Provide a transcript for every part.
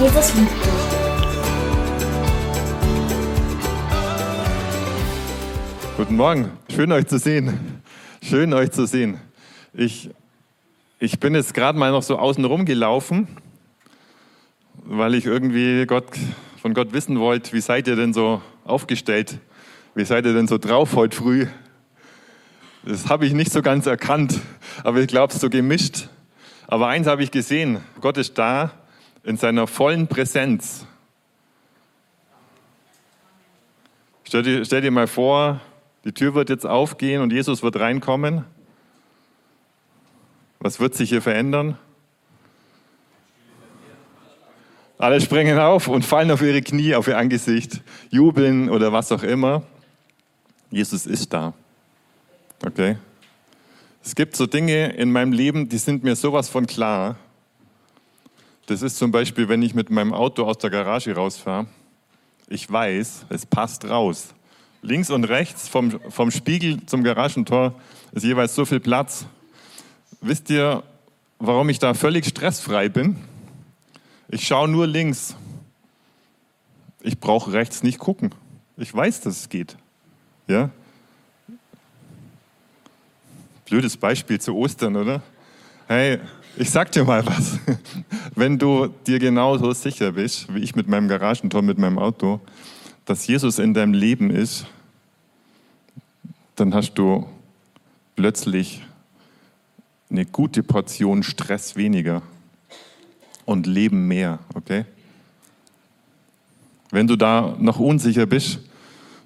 Jesus liebt dich. Guten Morgen, schön euch zu sehen. Schön euch zu sehen. Ich, ich bin jetzt gerade mal noch so außen rum gelaufen, weil ich irgendwie Gott, von Gott wissen wollte, wie seid ihr denn so aufgestellt? Wie seid ihr denn so drauf heute früh? Das habe ich nicht so ganz erkannt, aber ich glaube, es so gemischt. Aber eins habe ich gesehen, Gott ist da in seiner vollen Präsenz. Stell dir, stell dir mal vor, die Tür wird jetzt aufgehen und Jesus wird reinkommen. Was wird sich hier verändern? Alle springen auf und fallen auf ihre Knie, auf ihr Angesicht, jubeln oder was auch immer. Jesus ist da. Okay? Es gibt so Dinge in meinem Leben, die sind mir sowas von klar. Das ist zum Beispiel, wenn ich mit meinem Auto aus der Garage rausfahre. Ich weiß, es passt raus. Links und rechts vom, vom Spiegel zum Garagentor ist jeweils so viel Platz. Wisst ihr, warum ich da völlig stressfrei bin? Ich schaue nur links. Ich brauche rechts nicht gucken. Ich weiß, dass es geht. Ja? Blödes Beispiel zu Ostern, oder? Hey, ich sag dir mal was. Wenn du dir genauso sicher bist, wie ich mit meinem Garagentor, mit meinem Auto, dass Jesus in deinem Leben ist, dann hast du plötzlich eine gute Portion Stress weniger und Leben mehr, okay? Wenn du da noch unsicher bist,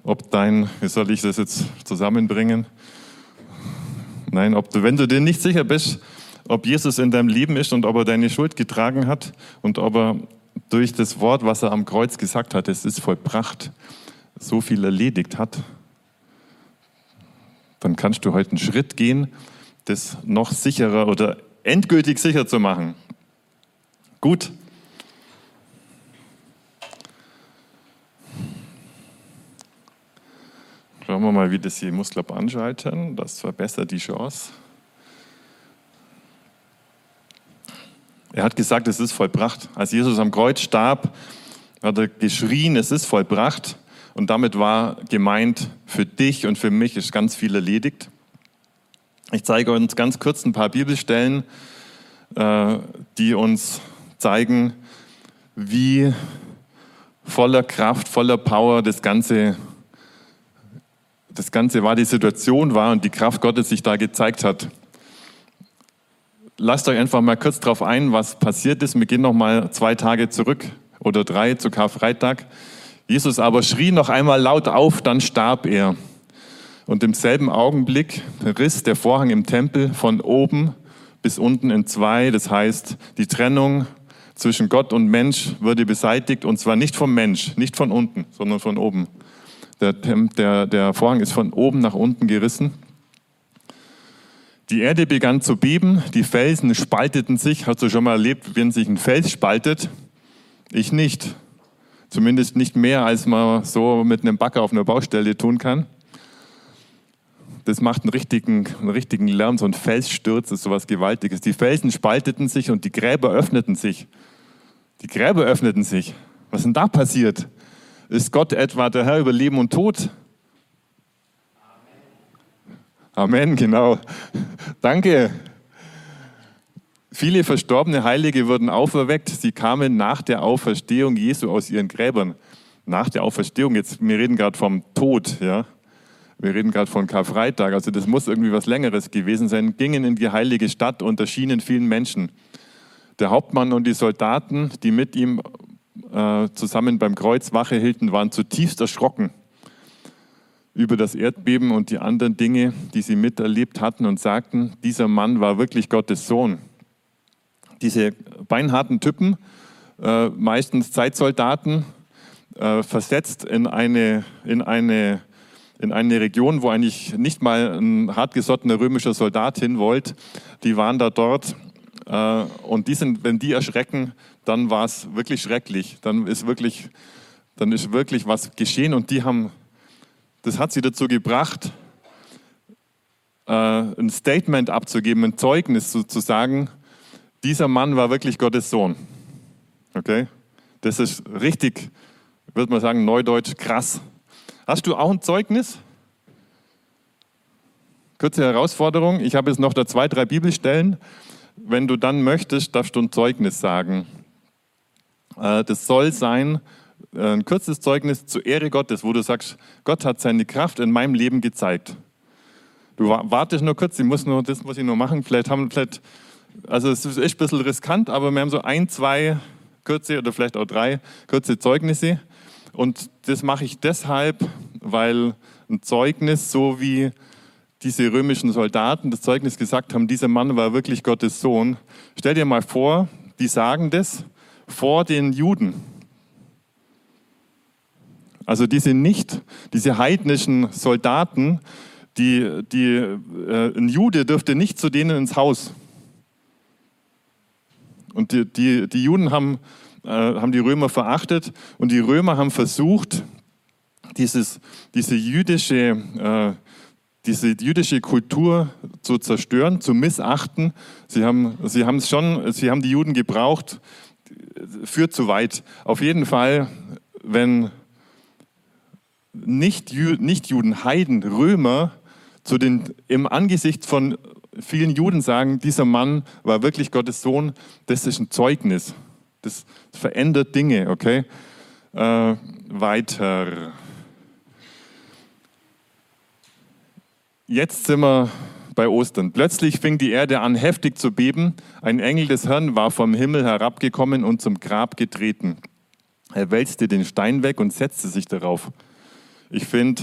ob dein, wie soll ich das jetzt zusammenbringen? Nein, ob du, wenn du dir nicht sicher bist, ob Jesus in deinem Leben ist und ob er deine Schuld getragen hat und ob er durch das Wort, was er am Kreuz gesagt hat, es ist vollbracht, so viel erledigt hat, dann kannst du heute einen Schritt gehen, das noch sicherer oder endgültig sicher zu machen. Gut. Schauen wir mal, wie das hier muss, glaube anschalten. Das verbessert die Chance. Er hat gesagt, es ist vollbracht. Als Jesus am Kreuz starb, hat er geschrien, es ist vollbracht. Und damit war gemeint, für dich und für mich ist ganz viel erledigt. Ich zeige uns ganz kurz ein paar Bibelstellen, äh, die uns zeigen, wie voller Kraft, voller Power das Ganze, das Ganze war, die Situation war und die Kraft Gottes sich da gezeigt hat lasst euch einfach mal kurz darauf ein, was passiert ist. Wir gehen noch mal zwei Tage zurück oder drei zu Karfreitag. Jesus aber schrie noch einmal laut auf, dann starb er. Und im selben Augenblick riss der Vorhang im Tempel von oben bis unten in zwei. Das heißt, die Trennung zwischen Gott und Mensch wurde beseitigt und zwar nicht vom Mensch, nicht von unten, sondern von oben. Der, der, der Vorhang ist von oben nach unten gerissen. Die Erde begann zu beben, die Felsen spalteten sich. Hast du schon mal erlebt, wenn sich ein Fels spaltet? Ich nicht. Zumindest nicht mehr, als man so mit einem Bagger auf einer Baustelle tun kann. Das macht einen richtigen, einen richtigen Lärm, so ein Felssturz ist sowas Gewaltiges. Die Felsen spalteten sich und die Gräber öffneten sich. Die Gräber öffneten sich. Was ist denn da passiert? Ist Gott etwa der Herr über Leben und Tod? Amen, genau. Danke. Viele verstorbene Heilige wurden auferweckt. Sie kamen nach der Auferstehung Jesu aus ihren Gräbern. Nach der Auferstehung, jetzt, wir reden gerade vom Tod, ja. Wir reden gerade von Karfreitag, also das muss irgendwie was Längeres gewesen sein, gingen in die heilige Stadt und erschienen vielen Menschen. Der Hauptmann und die Soldaten, die mit ihm äh, zusammen beim Kreuz Wache hielten, waren zutiefst erschrocken über das Erdbeben und die anderen Dinge, die sie miterlebt hatten und sagten, dieser Mann war wirklich Gottes Sohn. Diese beinharten Typen, äh, meistens Zeitsoldaten, äh, versetzt in eine, in, eine, in eine Region, wo eigentlich nicht mal ein hartgesottener römischer Soldat hin wollte, die waren da dort äh, und die sind, wenn die erschrecken, dann war es wirklich schrecklich. Dann ist wirklich, dann ist wirklich was geschehen und die haben das hat sie dazu gebracht, äh, ein Statement abzugeben, ein Zeugnis zu sagen, dieser Mann war wirklich Gottes Sohn. Okay? Das ist richtig, würde man sagen, neudeutsch krass. Hast du auch ein Zeugnis? Kurze Herausforderung. Ich habe jetzt noch da zwei, drei Bibelstellen. Wenn du dann möchtest, darfst du ein Zeugnis sagen. Äh, das soll sein, ein kurzes Zeugnis zur Ehre Gottes, wo du sagst, Gott hat seine Kraft in meinem Leben gezeigt. Du wartest nur kurz, ich muss nur, das muss ich nur machen. Vielleicht haben, vielleicht, also es ist ein bisschen riskant, aber wir haben so ein, zwei kurze oder vielleicht auch drei kurze Zeugnisse. Und das mache ich deshalb, weil ein Zeugnis, so wie diese römischen Soldaten das Zeugnis gesagt haben, dieser Mann war wirklich Gottes Sohn. Stell dir mal vor, die sagen das vor den Juden. Also diese nicht, diese heidnischen Soldaten, die, die, äh, ein Jude dürfte nicht zu denen ins Haus. Und die, die, die Juden haben, äh, haben die Römer verachtet und die Römer haben versucht, dieses, diese, jüdische, äh, diese jüdische Kultur zu zerstören, zu missachten. Sie haben, sie haben schon, sie haben die Juden gebraucht, führt zu weit. Auf jeden Fall, wenn Nicht-Juden, nicht Heiden, Römer zu den, im Angesicht von vielen Juden sagen, dieser Mann war wirklich Gottes Sohn, das ist ein Zeugnis. Das verändert Dinge, okay? Äh, weiter. Jetzt sind wir bei Ostern. Plötzlich fing die Erde an heftig zu beben. Ein Engel des Herrn war vom Himmel herabgekommen und zum Grab getreten. Er wälzte den Stein weg und setzte sich darauf. Ich finde,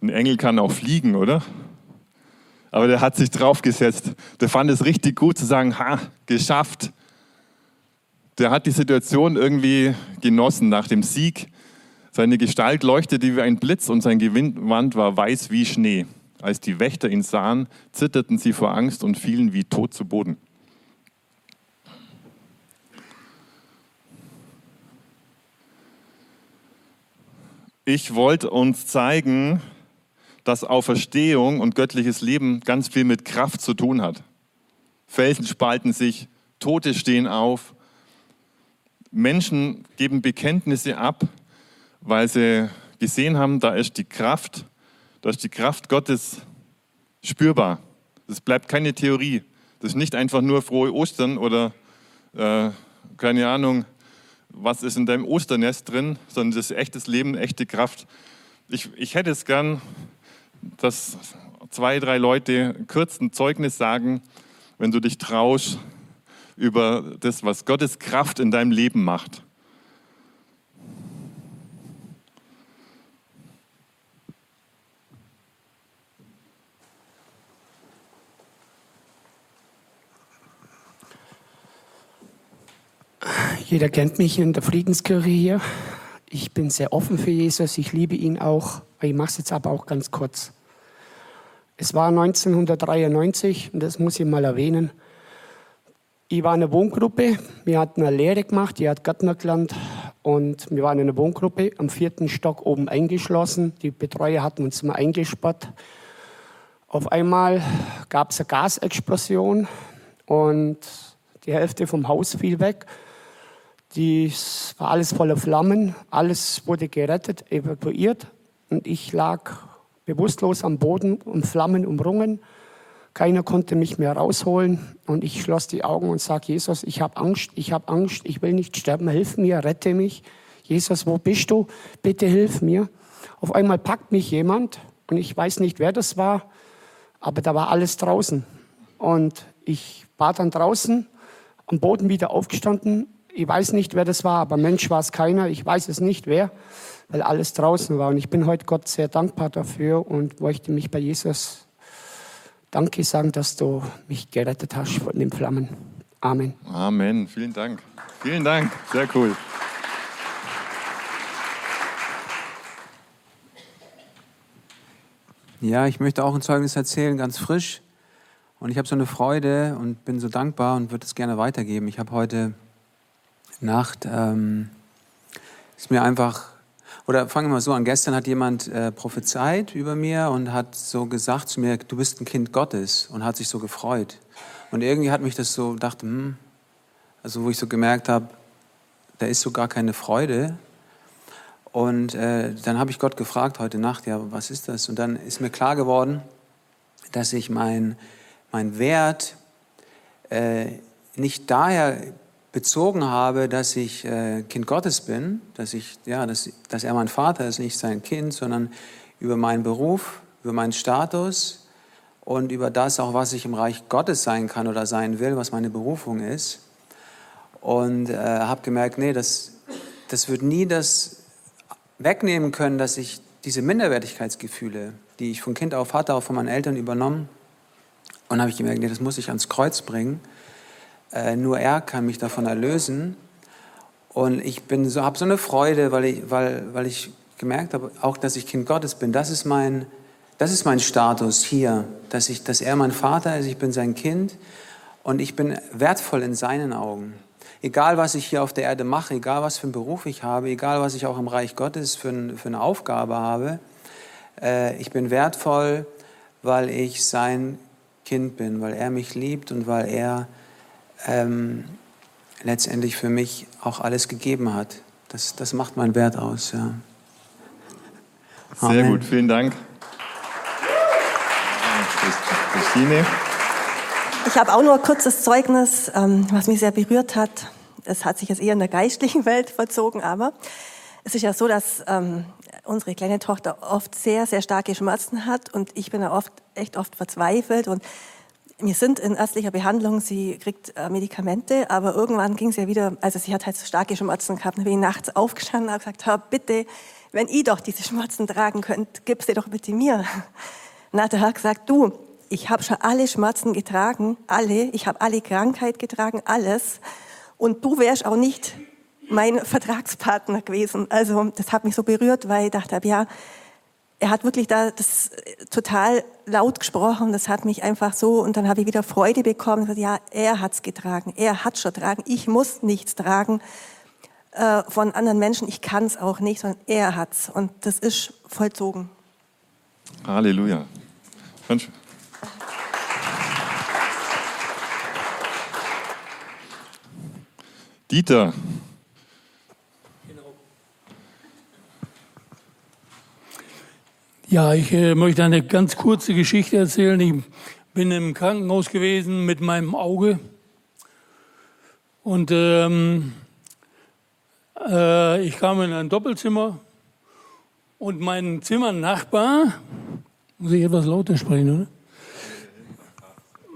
ein Engel kann auch fliegen, oder? Aber der hat sich draufgesetzt. Der fand es richtig gut zu sagen, ha, geschafft. Der hat die Situation irgendwie genossen nach dem Sieg. Seine Gestalt leuchtete wie ein Blitz und sein Gewand war weiß wie Schnee. Als die Wächter ihn sahen, zitterten sie vor Angst und fielen wie tot zu Boden. Ich wollte uns zeigen, dass Auferstehung und göttliches Leben ganz viel mit Kraft zu tun hat. Felsen spalten sich, Tote stehen auf, Menschen geben Bekenntnisse ab, weil sie gesehen haben, da ist die Kraft, da ist die Kraft Gottes spürbar. Das bleibt keine Theorie. Das ist nicht einfach nur frohe Ostern oder äh, keine Ahnung, was ist in deinem Osternest drin, sondern das ist echtes Leben, echte Kraft. Ich, ich hätte es gern, dass zwei, drei Leute kurz ein Zeugnis sagen, wenn du dich traust, über das, was Gottes Kraft in deinem Leben macht. Jeder kennt mich in der Friedenskirche hier. Ich bin sehr offen für Jesus, ich liebe ihn auch. Ich mache es jetzt aber auch ganz kurz. Es war 1993, und das muss ich mal erwähnen. Ich war in einer Wohngruppe, wir hatten eine Lehre gemacht, die hat Gärtner gelernt und wir waren in einer Wohngruppe am vierten Stock oben eingeschlossen. Die Betreuer hatten uns mal eingesperrt. Auf einmal gab es eine Gasexplosion und die Hälfte vom Haus fiel weg. Dies war alles voller Flammen, alles wurde gerettet, evakuiert und ich lag bewusstlos am Boden und Flammen umrungen. Keiner konnte mich mehr rausholen und ich schloss die Augen und sagte, Jesus, ich habe Angst, ich habe Angst, ich will nicht sterben, hilf mir, rette mich. Jesus, wo bist du? Bitte hilf mir. Auf einmal packt mich jemand und ich weiß nicht, wer das war, aber da war alles draußen. Und ich war dann draußen, am Boden wieder aufgestanden ich weiß nicht, wer das war, aber Mensch war es keiner. Ich weiß es nicht, wer, weil alles draußen war. Und ich bin heute Gott sehr dankbar dafür und möchte mich bei Jesus Danke sagen, dass du mich gerettet hast von den Flammen. Amen. Amen. Vielen Dank. Vielen Dank. Sehr cool. Ja, ich möchte auch ein Zeugnis erzählen, ganz frisch. Und ich habe so eine Freude und bin so dankbar und würde es gerne weitergeben. Ich habe heute Nacht ähm, ist mir einfach, oder fangen wir mal so an, gestern hat jemand äh, prophezeit über mir und hat so gesagt zu mir, du bist ein Kind Gottes und hat sich so gefreut. Und irgendwie hat mich das so, dachte, hm, also wo ich so gemerkt habe, da ist so gar keine Freude. Und äh, dann habe ich Gott gefragt heute Nacht, ja, was ist das? Und dann ist mir klar geworden, dass ich mein, mein Wert äh, nicht daher bezogen habe, dass ich äh, Kind Gottes bin, dass, ich, ja, dass, dass er mein Vater ist, nicht sein Kind, sondern über meinen Beruf, über meinen Status und über das auch, was ich im Reich Gottes sein kann oder sein will, was meine Berufung ist. Und äh, habe gemerkt, nee, das, das wird nie das wegnehmen können, dass ich diese Minderwertigkeitsgefühle, die ich von Kind auf hatte, auch von meinen Eltern übernommen, und habe ich gemerkt, nee, das muss ich ans Kreuz bringen. Äh, nur er kann mich davon erlösen. Und ich so, habe so eine Freude, weil ich, weil, weil ich gemerkt habe, auch dass ich Kind Gottes bin. Das ist mein, das ist mein Status hier, dass, ich, dass er mein Vater ist, ich bin sein Kind und ich bin wertvoll in seinen Augen. Egal, was ich hier auf der Erde mache, egal, was für einen Beruf ich habe, egal, was ich auch im Reich Gottes für, ein, für eine Aufgabe habe, äh, ich bin wertvoll, weil ich sein Kind bin, weil er mich liebt und weil er ähm, letztendlich für mich auch alles gegeben hat. Das, das macht meinen Wert aus. Ja. Sehr gut, vielen Dank. Christine. Ich habe auch nur ein kurzes Zeugnis, ähm, was mich sehr berührt hat. Es hat sich jetzt eher in der geistlichen Welt vollzogen, aber es ist ja so, dass ähm, unsere kleine Tochter oft sehr, sehr starke Schmerzen hat und ich bin da oft, echt oft verzweifelt und wir sind in ärztlicher Behandlung, sie kriegt äh, Medikamente, aber irgendwann ging es ja wieder, also sie hat halt so starke Schmerzen gehabt, dann bin ich nachts aufgestanden und habe gesagt, Hör, bitte, wenn ihr doch diese Schmerzen tragen könnt, gib sie doch bitte mir. Hat der Herr gesagt, du, ich habe schon alle Schmerzen getragen, alle, ich habe alle Krankheit getragen, alles und du wärst auch nicht mein Vertragspartner gewesen. Also das hat mich so berührt, weil ich dachte, ja, er hat wirklich da das total laut gesprochen. Das hat mich einfach so und dann habe ich wieder Freude bekommen. Ja, er hat's getragen, er hat schon tragen. Ich muss nichts tragen äh, von anderen Menschen. Ich kann es auch nicht, sondern er hat's und das ist vollzogen. Halleluja. Dieter, Ja, ich äh, möchte eine ganz kurze Geschichte erzählen. Ich bin im Krankenhaus gewesen mit meinem Auge und ähm, äh, ich kam in ein Doppelzimmer und mein Zimmernachbar, muss ich etwas lauter sprechen, oder?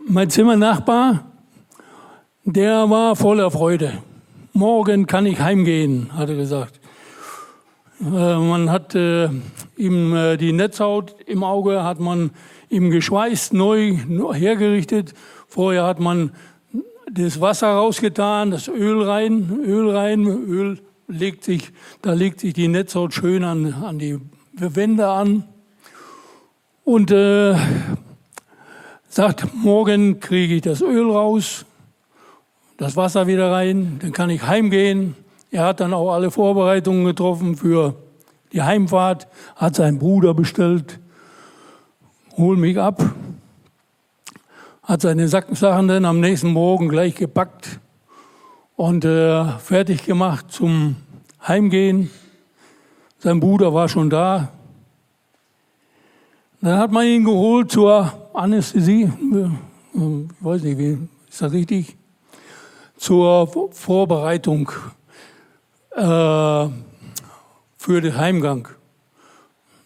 Mein Zimmernachbar, der war voller Freude. Morgen kann ich heimgehen, hat er gesagt. Äh, man hat äh, ihm äh, die Netzhaut im Auge, hat man ihm geschweißt, neu hergerichtet. Vorher hat man das Wasser rausgetan, das Öl rein, Öl rein, Öl legt sich, da legt sich die Netzhaut schön an, an die Wände an und äh, sagt, morgen kriege ich das Öl raus, das Wasser wieder rein, dann kann ich heimgehen. Er hat dann auch alle Vorbereitungen getroffen für die Heimfahrt, hat seinen Bruder bestellt, hol mich ab, hat seine Sachen dann am nächsten Morgen gleich gepackt und äh, fertig gemacht zum Heimgehen. Sein Bruder war schon da. Dann hat man ihn geholt zur Anästhesie, ich weiß nicht, wie ist das richtig, zur Vorbereitung äh, für den Heimgang.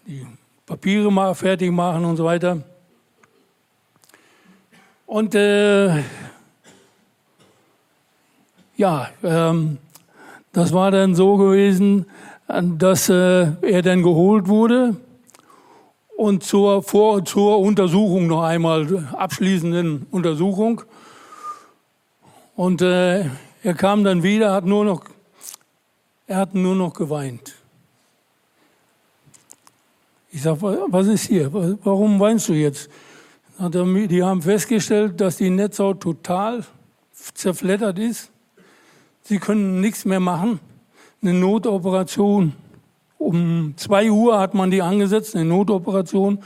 Die Papiere mal fertig machen und so weiter. Und äh, ja, ähm, das war dann so gewesen, dass äh, er dann geholt wurde und zur, vor, zur Untersuchung noch einmal, abschließenden Untersuchung. Und äh, er kam dann wieder, hat nur noch er hat nur noch geweint. Ich sage, was ist hier? Warum weinst du jetzt? Die haben festgestellt, dass die Netzhaut total zerfleddert ist. Sie können nichts mehr machen. Eine Notoperation. Um zwei Uhr hat man die angesetzt, eine Notoperation.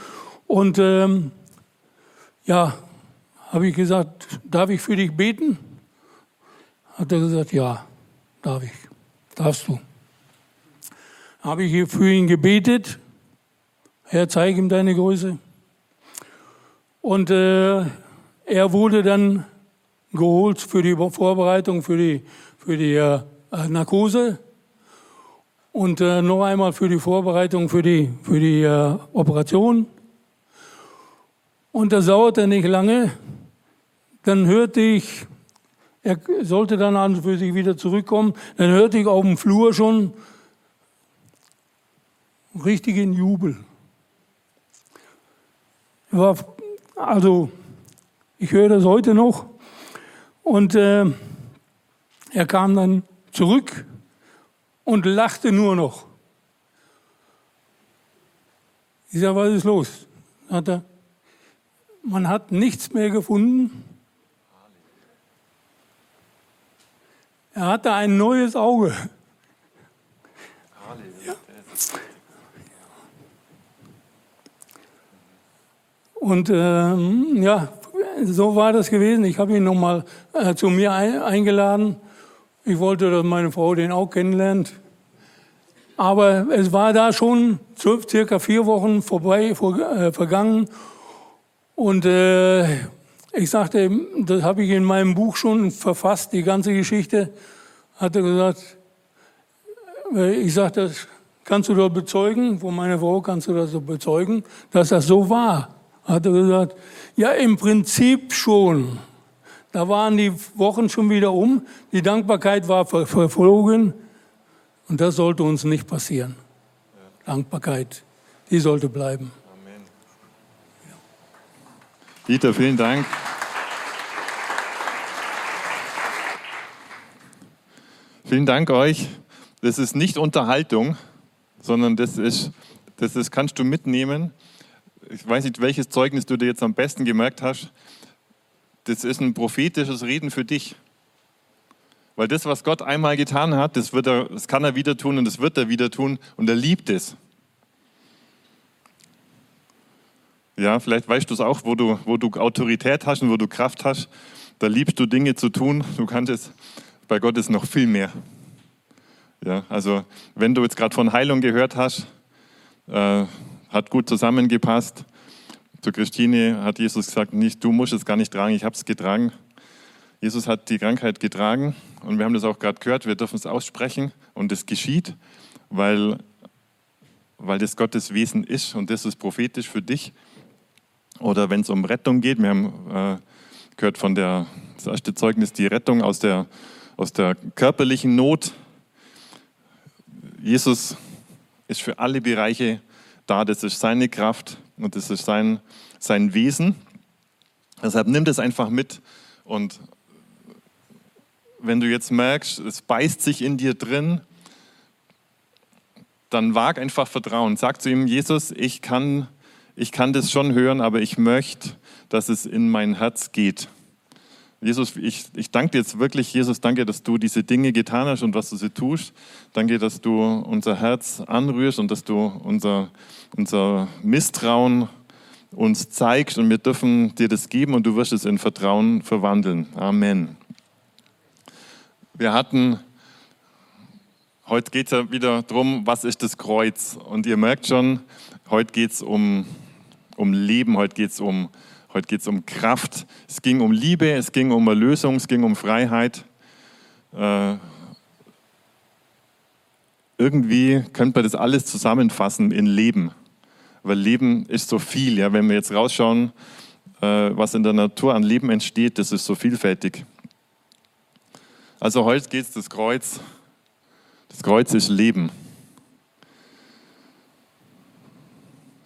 Und ähm, ja, habe ich gesagt, darf ich für dich beten? Hat er gesagt, ja, darf ich. Darfst du. Habe ich für ihn gebetet. Herr, zeig ihm deine Größe. Und äh, er wurde dann geholt für die Vorbereitung, für die, für die äh, Narkose und äh, noch einmal für die Vorbereitung für die, für die äh, Operation. Und das dauerte nicht lange. Dann hörte ich, er sollte dann an für sich wieder zurückkommen, dann hörte ich auf dem Flur schon richtigen Jubel. War, also, ich höre das heute noch. Und äh, er kam dann zurück und lachte nur noch. Ich sage, was ist los? Hat er, man hat nichts mehr gefunden. Er hatte ein neues Auge. Ja. Und ähm, ja, so war das gewesen. Ich habe ihn nochmal äh, zu mir ein, eingeladen. Ich wollte, dass meine Frau den auch kennenlernt. Aber es war da schon circa vier Wochen vorbei, vor, äh, vergangen. Und äh, ich sagte, das habe ich in meinem Buch schon verfasst, die ganze Geschichte. Hat er gesagt, äh, ich sagte, das kannst du doch bezeugen, von meiner Frau kannst du das so bezeugen, dass das so war. Hat er gesagt, ja, im Prinzip schon. Da waren die Wochen schon wieder um, die Dankbarkeit war verflogen und das sollte uns nicht passieren. Dankbarkeit, die sollte bleiben. Dieter, vielen Dank. Vielen Dank euch. Das ist nicht Unterhaltung, sondern das ist, das ist, kannst du mitnehmen ich weiß nicht, welches Zeugnis du dir jetzt am besten gemerkt hast, das ist ein prophetisches Reden für dich. Weil das, was Gott einmal getan hat, das, wird er, das kann er wieder tun und das wird er wieder tun und er liebt es. Ja, vielleicht weißt du es auch, wo du, wo du Autorität hast und wo du Kraft hast. Da liebst du Dinge zu tun. Du kannst es, bei Gott ist noch viel mehr. Ja, also wenn du jetzt gerade von Heilung gehört hast, äh, hat gut zusammengepasst. Zu Christine hat Jesus gesagt, nicht, du musst es gar nicht tragen, ich habe es getragen. Jesus hat die Krankheit getragen und wir haben das auch gerade gehört, wir dürfen es aussprechen und es geschieht, weil, weil das Gottes Wesen ist und das ist prophetisch für dich. Oder wenn es um Rettung geht, wir haben äh, gehört von der, das erste Zeugnis, die Rettung aus der, aus der körperlichen Not. Jesus ist für alle Bereiche da. Das ist seine Kraft und das ist sein, sein Wesen. Deshalb nimm das einfach mit und wenn du jetzt merkst, es beißt sich in dir drin, dann wag einfach Vertrauen. Sag zu ihm, Jesus, ich kann, ich kann das schon hören, aber ich möchte, dass es in mein Herz geht. Jesus, ich, ich danke dir jetzt wirklich, Jesus, danke, dass du diese Dinge getan hast und was du sie tust. Danke, dass du unser Herz anrührst und dass du unser, unser Misstrauen uns zeigst und wir dürfen dir das geben und du wirst es in Vertrauen verwandeln. Amen. Wir hatten, heute geht es ja wieder darum, was ist das Kreuz? Und ihr merkt schon, heute geht es um, um Leben, heute geht es um Heute geht es um Kraft. Es ging um Liebe, es ging um Erlösung, es ging um Freiheit. Äh, irgendwie könnte man das alles zusammenfassen in Leben. Weil Leben ist so viel. Ja? Wenn wir jetzt rausschauen, äh, was in der Natur an Leben entsteht, das ist so vielfältig. Also heute geht es das Kreuz. Das Kreuz ist Leben.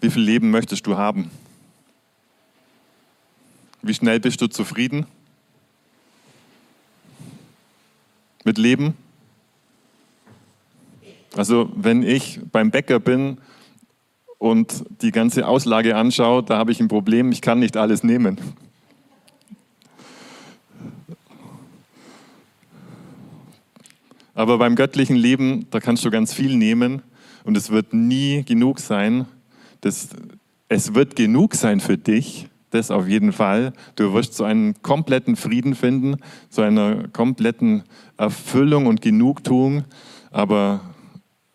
Wie viel Leben möchtest du haben? Wie schnell bist du zufrieden mit Leben? Also wenn ich beim Bäcker bin und die ganze Auslage anschaue, da habe ich ein Problem, ich kann nicht alles nehmen. Aber beim göttlichen Leben, da kannst du ganz viel nehmen und es wird nie genug sein. Das, es wird genug sein für dich, das auf jeden Fall. Du wirst so einen kompletten Frieden finden, so einer kompletten Erfüllung und Genugtuung. Aber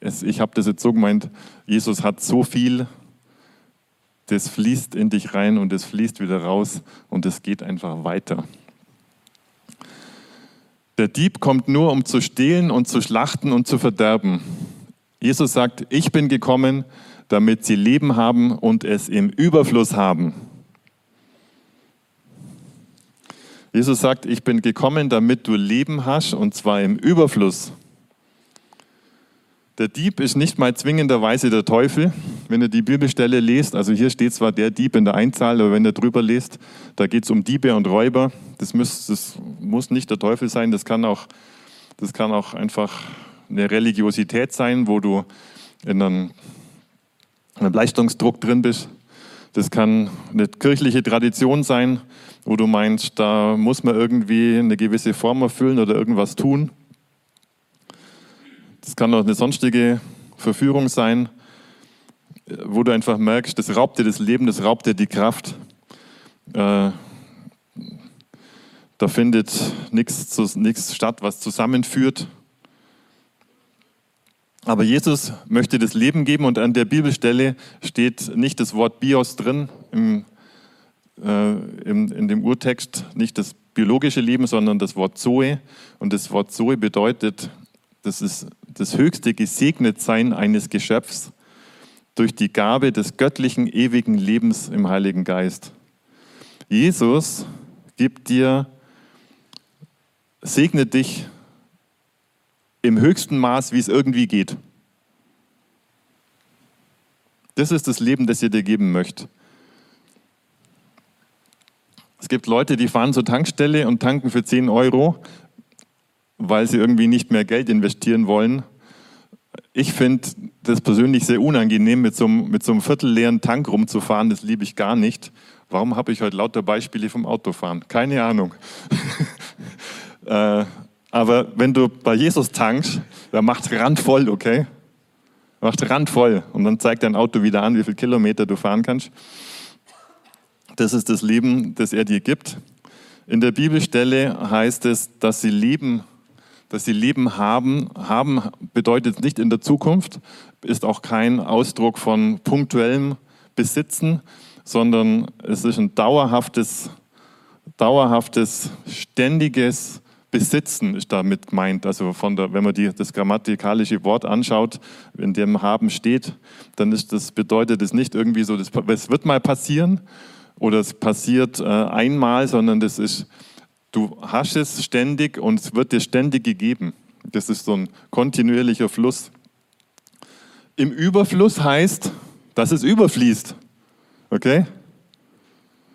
es, ich habe das jetzt so gemeint, Jesus hat so viel, das fließt in dich rein und es fließt wieder raus und es geht einfach weiter. Der Dieb kommt nur, um zu stehlen und zu schlachten und zu verderben. Jesus sagt, ich bin gekommen, damit sie Leben haben und es im Überfluss haben. Jesus sagt, ich bin gekommen, damit du Leben hast und zwar im Überfluss. Der Dieb ist nicht mal zwingenderweise der Teufel. Wenn ihr die Bibelstelle lest, also hier steht zwar der Dieb in der Einzahl, aber wenn ihr drüber lest, da geht es um Diebe und Räuber. Das muss, das muss nicht der Teufel sein, das kann, auch, das kann auch einfach eine Religiosität sein, wo du in einem, einem Leistungsdruck drin bist. Das kann eine kirchliche Tradition sein, wo du meinst, da muss man irgendwie eine gewisse Form erfüllen oder irgendwas tun. Das kann auch eine sonstige Verführung sein, wo du einfach merkst, das raubt dir das Leben, das raubt dir die Kraft. Äh, da findet nichts statt, was zusammenführt. Aber Jesus möchte das Leben geben und an der Bibelstelle steht nicht das Wort Bios drin, im, äh, im, in dem Urtext nicht das biologische Leben, sondern das Wort Zoe. Und das Wort Zoe bedeutet, das ist das höchste Gesegnetsein eines Geschöpfs durch die Gabe des göttlichen ewigen Lebens im Heiligen Geist. Jesus gibt dir, segnet dich im höchsten Maß, wie es irgendwie geht. Das ist das Leben, das ihr dir geben möchte. Es gibt Leute, die fahren zur Tankstelle und tanken für 10 Euro, weil sie irgendwie nicht mehr Geld investieren wollen. Ich finde das persönlich sehr unangenehm, mit so, einem, mit so einem viertelleeren Tank rumzufahren. Das liebe ich gar nicht. Warum habe ich heute lauter Beispiele vom Autofahren? Keine Ahnung. äh, aber wenn du bei Jesus tankst, dann macht randvoll, okay? Macht randvoll. Und dann zeigt dein Auto wieder an, wie viele Kilometer du fahren kannst. Das ist das Leben, das er dir gibt. In der Bibelstelle heißt es, dass sie Leben, dass sie Leben haben. Haben bedeutet nicht in der Zukunft, ist auch kein Ausdruck von punktuellem Besitzen, sondern es ist ein dauerhaftes, dauerhaftes, ständiges Besitzen ist damit gemeint. Also von der, wenn man die, das grammatikalische Wort anschaut, in dem haben steht, dann ist das, bedeutet es nicht irgendwie so, es wird mal passieren oder es passiert äh, einmal, sondern das ist, du hast es ständig und es wird dir ständig gegeben. Das ist so ein kontinuierlicher Fluss. Im Überfluss heißt, dass es überfließt. Okay?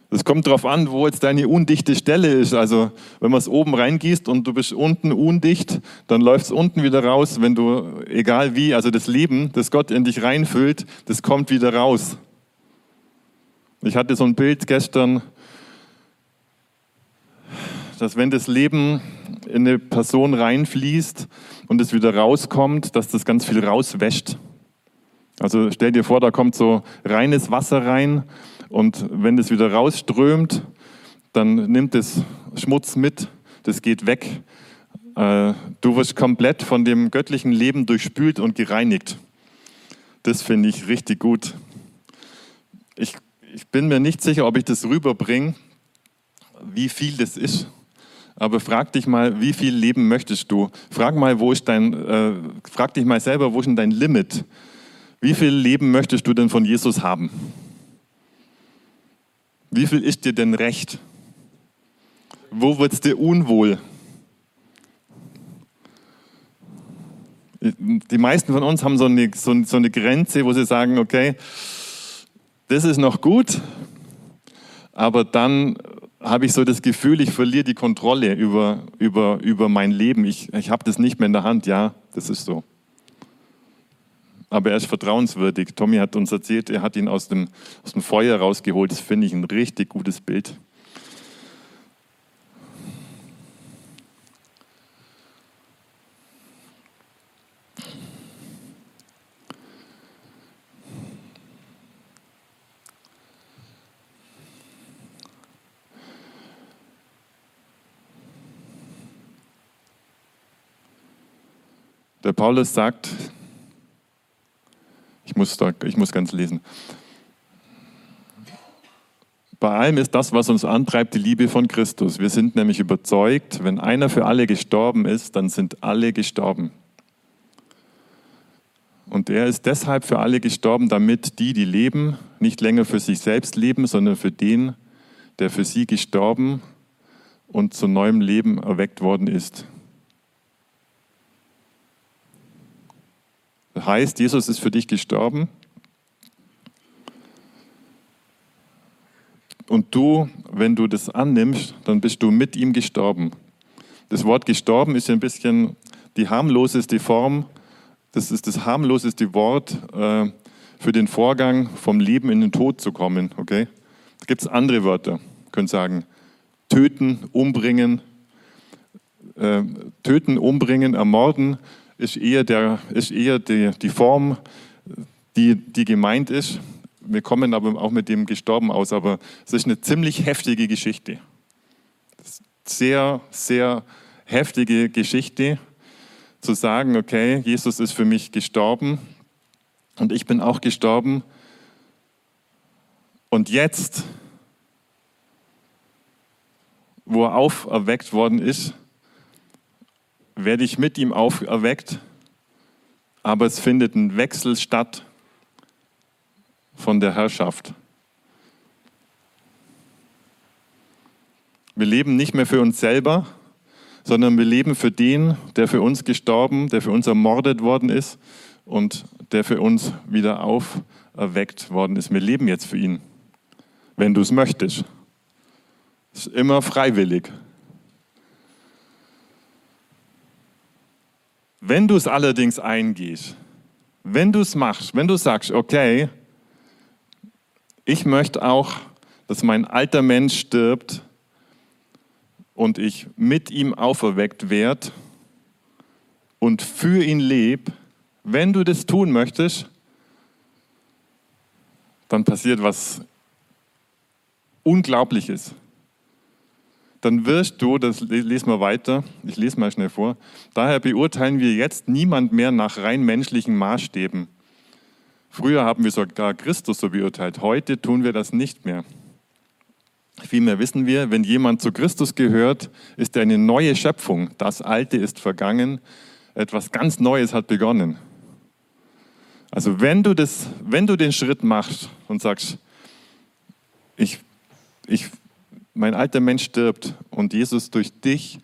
Es kommt darauf an, wo jetzt deine undichte Stelle ist. Also wenn man es oben reingießt und du bist unten undicht, dann läuft es unten wieder raus, wenn du, egal wie, also das Leben, das Gott in dich reinfüllt, das kommt wieder raus. Ich hatte so ein Bild gestern, dass wenn das Leben in eine Person reinfließt und es wieder rauskommt, dass das ganz viel rauswäscht. Also stell dir vor, da kommt so reines Wasser rein und wenn es wieder rausströmt, dann nimmt es Schmutz mit, das geht weg. Äh, du wirst komplett von dem göttlichen Leben durchspült und gereinigt. Das finde ich richtig gut. Ich, ich bin mir nicht sicher, ob ich das rüberbringe, wie viel das ist. Aber frag dich mal, wie viel Leben möchtest du? Frag mal, wo ist dein, äh, frag dich mal selber, wo ist denn dein Limit? Wie viel Leben möchtest du denn von Jesus haben? Wie viel ist dir denn recht? Wo wird es dir unwohl? Die meisten von uns haben so eine, so, so eine Grenze, wo sie sagen, okay, das ist noch gut, aber dann habe ich so das Gefühl, ich verliere die Kontrolle über, über, über mein Leben. Ich, ich habe das nicht mehr in der Hand. Ja, das ist so aber er ist vertrauenswürdig. Tommy hat uns erzählt, er hat ihn aus dem, aus dem Feuer rausgeholt. Das finde ich ein richtig gutes Bild. Der Paulus sagt, ich muss, da, ich muss ganz lesen. Bei allem ist das, was uns antreibt, die Liebe von Christus. Wir sind nämlich überzeugt, wenn einer für alle gestorben ist, dann sind alle gestorben. Und er ist deshalb für alle gestorben, damit die, die leben, nicht länger für sich selbst leben, sondern für den, der für sie gestorben und zu neuem Leben erweckt worden ist. Das heißt, Jesus ist für dich gestorben und du, wenn du das annimmst, dann bist du mit ihm gestorben. Das Wort gestorben ist ein bisschen die harmloseste Form, das ist das harmloseste Wort äh, für den Vorgang vom Leben in den Tod zu kommen. Okay? Da gibt es andere Wörter. Könnt sagen, töten, umbringen. Äh, töten, umbringen, ermorden ist eher, der, ist eher die, die Form, die, die gemeint ist. Wir kommen aber auch mit dem gestorben aus, aber es ist eine ziemlich heftige Geschichte. Sehr, sehr heftige Geschichte, zu sagen, okay, Jesus ist für mich gestorben und ich bin auch gestorben. Und jetzt, wo er auferweckt worden ist, werde ich mit ihm auferweckt, aber es findet ein Wechsel statt von der Herrschaft. Wir leben nicht mehr für uns selber, sondern wir leben für den, der für uns gestorben, der für uns ermordet worden ist und der für uns wieder auferweckt worden ist. Wir leben jetzt für ihn, wenn du es möchtest. Es ist immer freiwillig. Wenn du es allerdings eingehst, wenn du es machst, wenn du sagst, okay, ich möchte auch, dass mein alter Mensch stirbt und ich mit ihm auferweckt werde und für ihn lebe, wenn du das tun möchtest, dann passiert was Unglaubliches dann wirst du, das lesen wir weiter, ich lese mal schnell vor, daher beurteilen wir jetzt niemand mehr nach rein menschlichen Maßstäben. Früher haben wir sogar Christus so beurteilt, heute tun wir das nicht mehr. Vielmehr wissen wir, wenn jemand zu Christus gehört, ist er eine neue Schöpfung. Das Alte ist vergangen, etwas ganz Neues hat begonnen. Also wenn du, das, wenn du den Schritt machst und sagst, ich, ich mein alter Mensch stirbt und Jesus durch dich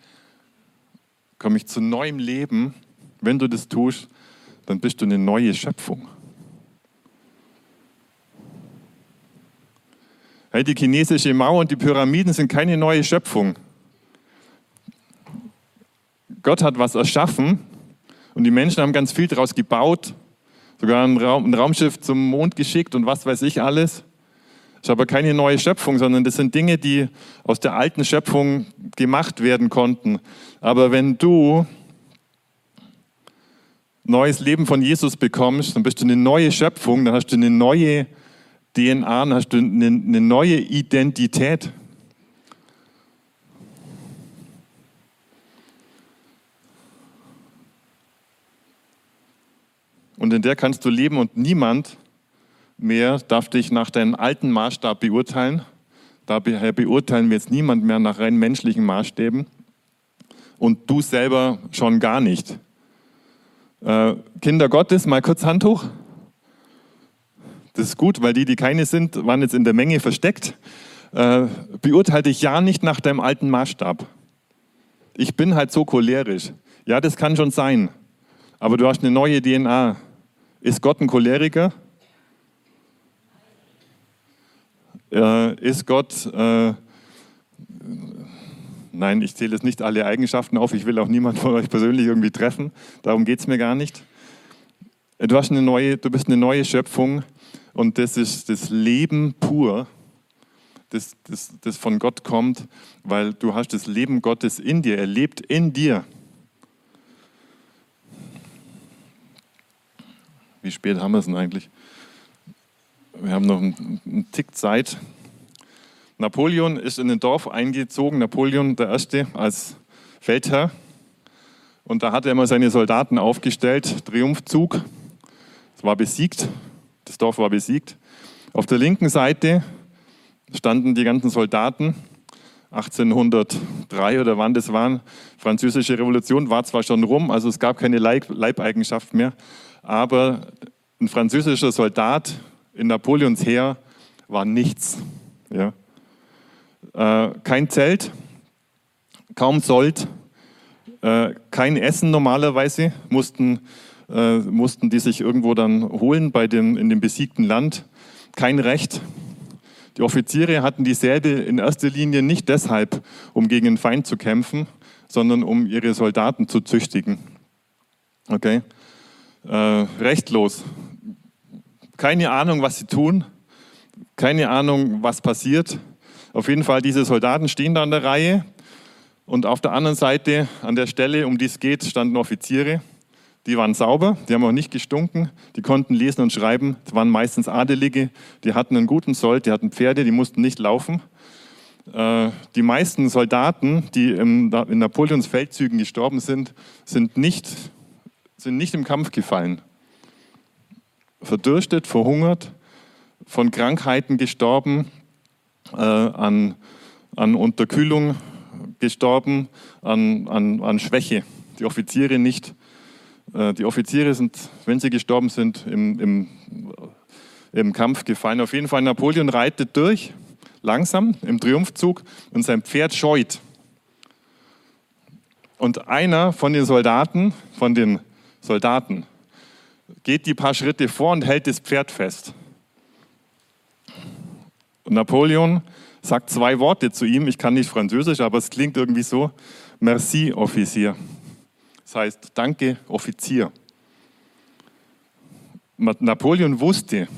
komme ich zu neuem Leben. Wenn du das tust, dann bist du eine neue Schöpfung. Hey, die chinesische Mauer und die Pyramiden sind keine neue Schöpfung. Gott hat was erschaffen und die Menschen haben ganz viel daraus gebaut, sogar ein, Raum, ein Raumschiff zum Mond geschickt und was weiß ich alles ist aber keine neue Schöpfung, sondern das sind Dinge, die aus der alten Schöpfung gemacht werden konnten. Aber wenn du neues Leben von Jesus bekommst, dann bist du eine neue Schöpfung, dann hast du eine neue DNA, dann hast du eine, eine neue Identität. Und in der kannst du leben und niemand mehr darf dich nach deinem alten Maßstab beurteilen. Daher beurteilen wir jetzt niemand mehr nach rein menschlichen Maßstäben und du selber schon gar nicht. Äh, Kinder Gottes, mal kurz Handtuch. Das ist gut, weil die, die keine sind, waren jetzt in der Menge versteckt. Äh, beurteile dich ja nicht nach deinem alten Maßstab. Ich bin halt so cholerisch. Ja, das kann schon sein. Aber du hast eine neue DNA. Ist Gott ein Choleriker? Äh, ist Gott, äh, nein, ich zähle jetzt nicht alle Eigenschaften auf, ich will auch niemanden von euch persönlich irgendwie treffen, darum geht es mir gar nicht. Du, hast eine neue, du bist eine neue Schöpfung und das ist das Leben pur, das, das, das von Gott kommt, weil du hast das Leben Gottes in dir, er lebt in dir. Wie spät haben wir es denn eigentlich? Wir haben noch einen, einen Tick Zeit. Napoleon ist in ein Dorf eingezogen, Napoleon der Erste als Feldherr. Und da hat er immer seine Soldaten aufgestellt, Triumphzug. Es war besiegt, das Dorf war besiegt. Auf der linken Seite standen die ganzen Soldaten. 1803 oder wann das war, französische Revolution war zwar schon rum, also es gab keine Leib Leibeigenschaft mehr, aber ein französischer Soldat in Napoleons Heer war nichts. Ja. Äh, kein Zelt, kaum Sold, äh, kein Essen normalerweise, mussten, äh, mussten die sich irgendwo dann holen bei dem, in dem besiegten Land. Kein Recht. Die Offiziere hatten dieselbe in erster Linie nicht deshalb, um gegen den Feind zu kämpfen, sondern um ihre Soldaten zu züchtigen. Okay? Äh, rechtlos. Keine Ahnung, was sie tun. Keine Ahnung, was passiert. Auf jeden Fall, diese Soldaten stehen da an der Reihe und auf der anderen Seite, an der Stelle, um die es geht, standen Offiziere. Die waren sauber, die haben auch nicht gestunken, die konnten lesen und schreiben. Das waren meistens Adelige, die hatten einen guten Sold, die hatten Pferde, die mussten nicht laufen. Äh, die meisten Soldaten, die in Napoleons Feldzügen gestorben sind, sind nicht, sind nicht im Kampf gefallen. Verdürstet, verhungert, von Krankheiten gestorben, äh, an, an Unterkühlung gestorben, an, an, an Schwäche. Die Offiziere nicht. Äh, die Offiziere sind, wenn sie gestorben sind, im, im, im Kampf gefallen. Auf jeden Fall, Napoleon reitet durch, langsam im Triumphzug und sein Pferd scheut. Und einer von den Soldaten, von den Soldaten, geht die paar Schritte vor und hält das Pferd fest. Und Napoleon sagt zwei Worte zu ihm. Ich kann nicht Französisch, aber es klingt irgendwie so. Merci, Offizier. Das heißt, danke, Offizier. Napoleon wusste,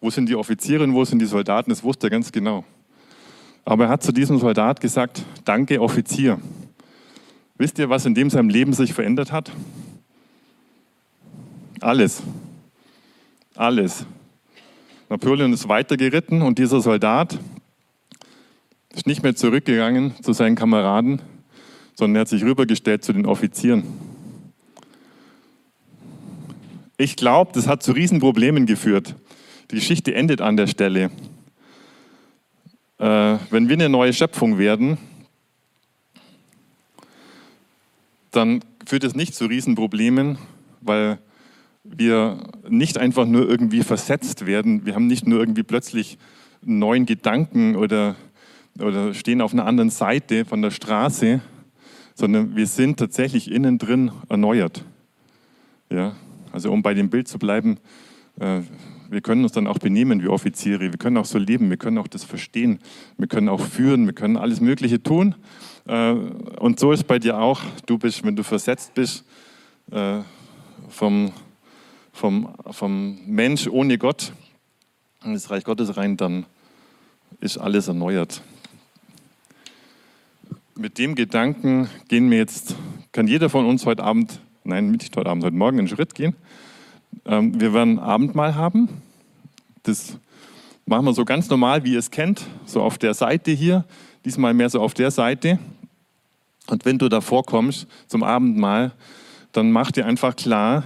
wo sind die Offiziere und wo sind die Soldaten, das wusste er ganz genau. Aber er hat zu diesem Soldat gesagt, danke, Offizier. Wisst ihr, was in dem seinem Leben sich verändert hat? Alles. Alles. Napoleon ist weitergeritten und dieser Soldat ist nicht mehr zurückgegangen zu seinen Kameraden, sondern er hat sich rübergestellt zu den Offizieren. Ich glaube, das hat zu Riesenproblemen geführt. Die Geschichte endet an der Stelle. Äh, wenn wir eine neue Schöpfung werden, dann führt es nicht zu Riesenproblemen, weil wir nicht einfach nur irgendwie versetzt werden, wir haben nicht nur irgendwie plötzlich einen neuen Gedanken oder, oder stehen auf einer anderen Seite von der Straße, sondern wir sind tatsächlich innen drin erneuert. Ja, also um bei dem Bild zu bleiben, äh, wir können uns dann auch benehmen wie Offiziere, wir können auch so leben, wir können auch das verstehen, wir können auch führen, wir können alles Mögliche tun. Äh, und so ist bei dir auch, du bist, wenn du versetzt bist, äh, vom vom, vom Mensch ohne Gott in das Reich Gottes rein, dann ist alles erneuert. Mit dem Gedanken gehen wir jetzt, kann jeder von uns heute Abend, nein, nicht heute Abend, heute Morgen einen Schritt gehen. Ähm, wir werden Abendmahl haben. Das machen wir so ganz normal, wie ihr es kennt, so auf der Seite hier, diesmal mehr so auf der Seite. Und wenn du davor kommst zum Abendmahl, dann mach dir einfach klar,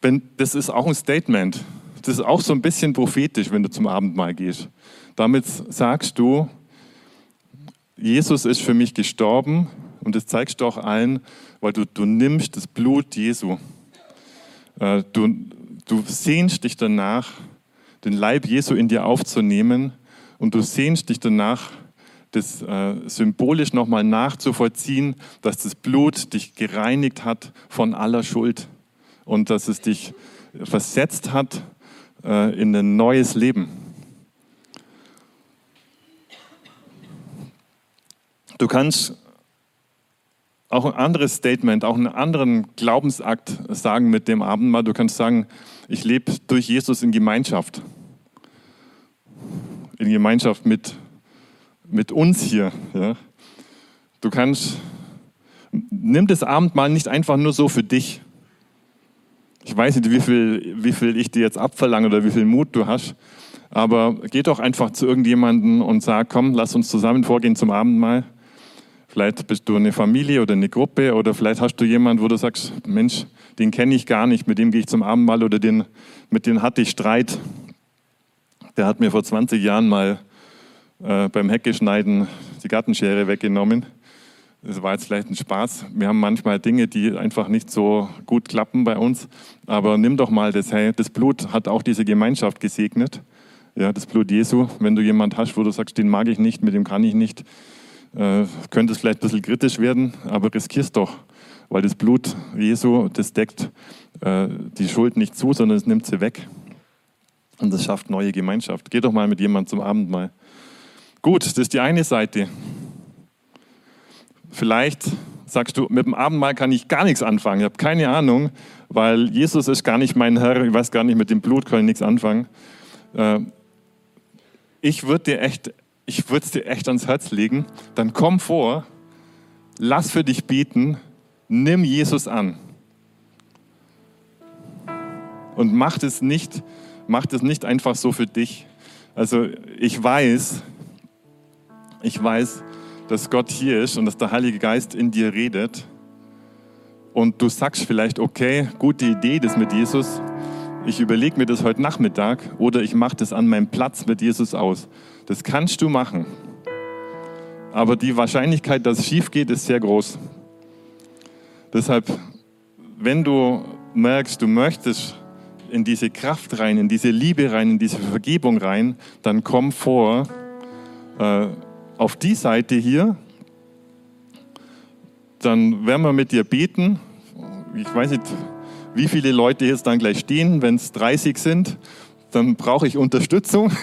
wenn, das ist auch ein Statement. Das ist auch so ein bisschen prophetisch, wenn du zum Abendmahl gehst. Damit sagst du, Jesus ist für mich gestorben und das zeigst du auch allen, weil du, du nimmst das Blut Jesu. Äh, du, du sehnst dich danach, den Leib Jesu in dir aufzunehmen und du sehnst dich danach, das äh, symbolisch nochmal nachzuvollziehen, dass das Blut dich gereinigt hat von aller Schuld und dass es dich versetzt hat äh, in ein neues Leben. Du kannst auch ein anderes Statement, auch einen anderen Glaubensakt sagen mit dem Abendmahl. Du kannst sagen, ich lebe durch Jesus in Gemeinschaft. In Gemeinschaft mit, mit uns hier. Ja. Du kannst, nimm das Abendmahl nicht einfach nur so für dich. Ich weiß nicht, wie viel, wie viel ich dir jetzt abverlange oder wie viel Mut du hast, aber geh doch einfach zu irgendjemandem und sag, komm, lass uns zusammen vorgehen zum Abendmahl. Vielleicht bist du eine Familie oder eine Gruppe oder vielleicht hast du jemanden, wo du sagst, Mensch, den kenne ich gar nicht, mit dem gehe ich zum Abendmahl oder den, mit dem hatte ich Streit. Der hat mir vor 20 Jahren mal äh, beim Heckeschneiden die Gartenschere weggenommen. Das war jetzt vielleicht ein Spaß. Wir haben manchmal Dinge, die einfach nicht so gut klappen bei uns. Aber nimm doch mal das, hey, das Blut hat auch diese Gemeinschaft gesegnet. Ja, das Blut Jesu. Wenn du jemanden hast, wo du sagst, den mag ich nicht, mit dem kann ich nicht, äh, könnte es vielleicht ein bisschen kritisch werden, aber riskier's doch, weil das Blut Jesu, das deckt äh, die Schuld nicht zu, sondern es nimmt sie weg. Und das schafft neue Gemeinschaft. Geh doch mal mit jemandem zum Abendmahl. Gut, das ist die eine Seite. Vielleicht sagst du, mit dem Abendmahl kann ich gar nichts anfangen. Ich habe keine Ahnung, weil Jesus ist gar nicht mein Herr. Ich weiß gar nicht, mit dem Blut kann ich nichts anfangen. Äh, ich würde dir echt ich würde es dir echt ans Herz legen, dann komm vor, lass für dich beten, nimm Jesus an. Und mach das nicht, mach das nicht einfach so für dich. Also ich weiß, ich weiß, dass Gott hier ist und dass der Heilige Geist in dir redet. Und du sagst vielleicht, okay, gute Idee, das mit Jesus. Ich überlege mir das heute Nachmittag oder ich mache das an meinem Platz mit Jesus aus. Das kannst du machen. Aber die Wahrscheinlichkeit, dass es schief geht, ist sehr groß. Deshalb, wenn du merkst, du möchtest in diese Kraft rein, in diese Liebe rein, in diese Vergebung rein, dann komm vor äh, auf die Seite hier. Dann werden wir mit dir beten. Ich weiß nicht, wie viele Leute jetzt dann gleich stehen. Wenn es 30 sind, dann brauche ich Unterstützung.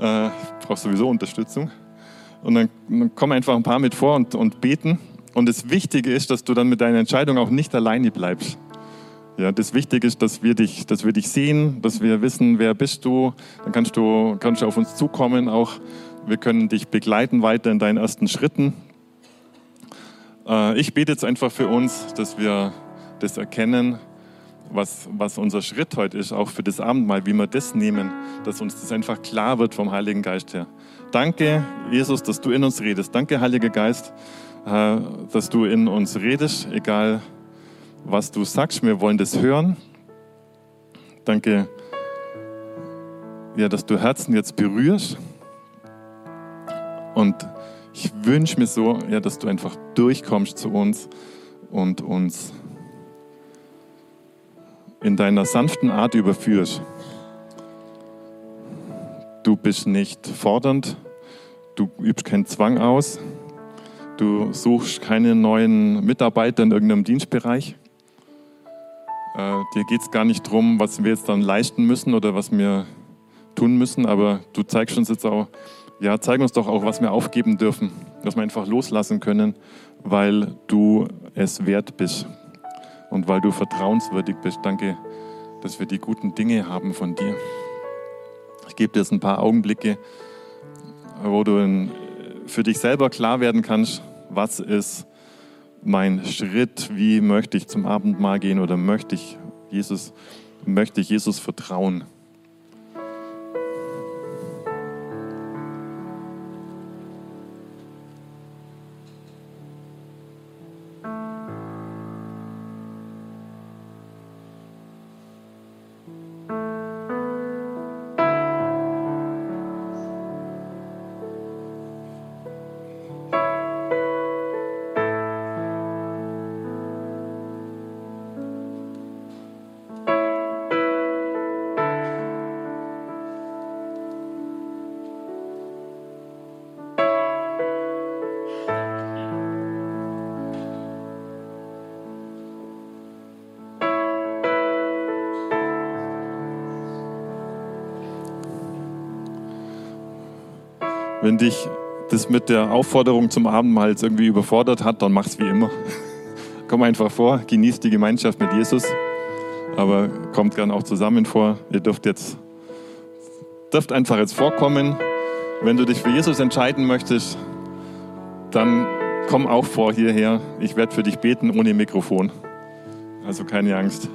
Äh, ich brauche sowieso Unterstützung. Und dann, dann kommen einfach ein paar mit vor und, und beten. Und das Wichtige ist, dass du dann mit deiner Entscheidung auch nicht alleine bleibst. Ja, das Wichtige ist, dass wir dich, dass wir dich sehen, dass wir wissen, wer bist du. Dann kannst du, kannst du auf uns zukommen. Auch wir können dich begleiten weiter in deinen ersten Schritten. Äh, ich bete jetzt einfach für uns, dass wir das erkennen, was, was unser Schritt heute ist, auch für das Abendmahl, wie wir das nehmen, dass uns das einfach klar wird vom Heiligen Geist her. Danke, Jesus, dass du in uns redest. Danke, Heiliger Geist, äh, dass du in uns redest, egal was du sagst. Wir wollen das hören. Danke, ja, dass du Herzen jetzt berührst. Und ich wünsche mir so, ja, dass du einfach durchkommst zu uns und uns in deiner sanften Art überführst. Du bist nicht fordernd, du übst keinen Zwang aus, du suchst keine neuen Mitarbeiter in irgendeinem Dienstbereich. Äh, dir geht es gar nicht darum, was wir jetzt dann leisten müssen oder was wir tun müssen, aber du zeigst uns jetzt auch, ja, zeig uns doch auch, was wir aufgeben dürfen, was wir einfach loslassen können, weil du es wert bist und weil du vertrauenswürdig bist. Danke, dass wir die guten Dinge haben von dir. Ich gebe dir jetzt ein paar Augenblicke, wo du für dich selber klar werden kannst, was ist mein Schritt, wie möchte ich zum Abendmahl gehen oder möchte ich Jesus, möchte ich Jesus vertrauen. Wenn dich das mit der Aufforderung zum Abendmahl jetzt irgendwie überfordert hat, dann mach's wie immer. Komm einfach vor, genießt die Gemeinschaft mit Jesus, aber kommt gern auch zusammen vor. Ihr dürft jetzt dürft einfach jetzt vorkommen. Wenn du dich für Jesus entscheiden möchtest, dann komm auch vor hierher. Ich werde für dich beten ohne Mikrofon. Also keine Angst.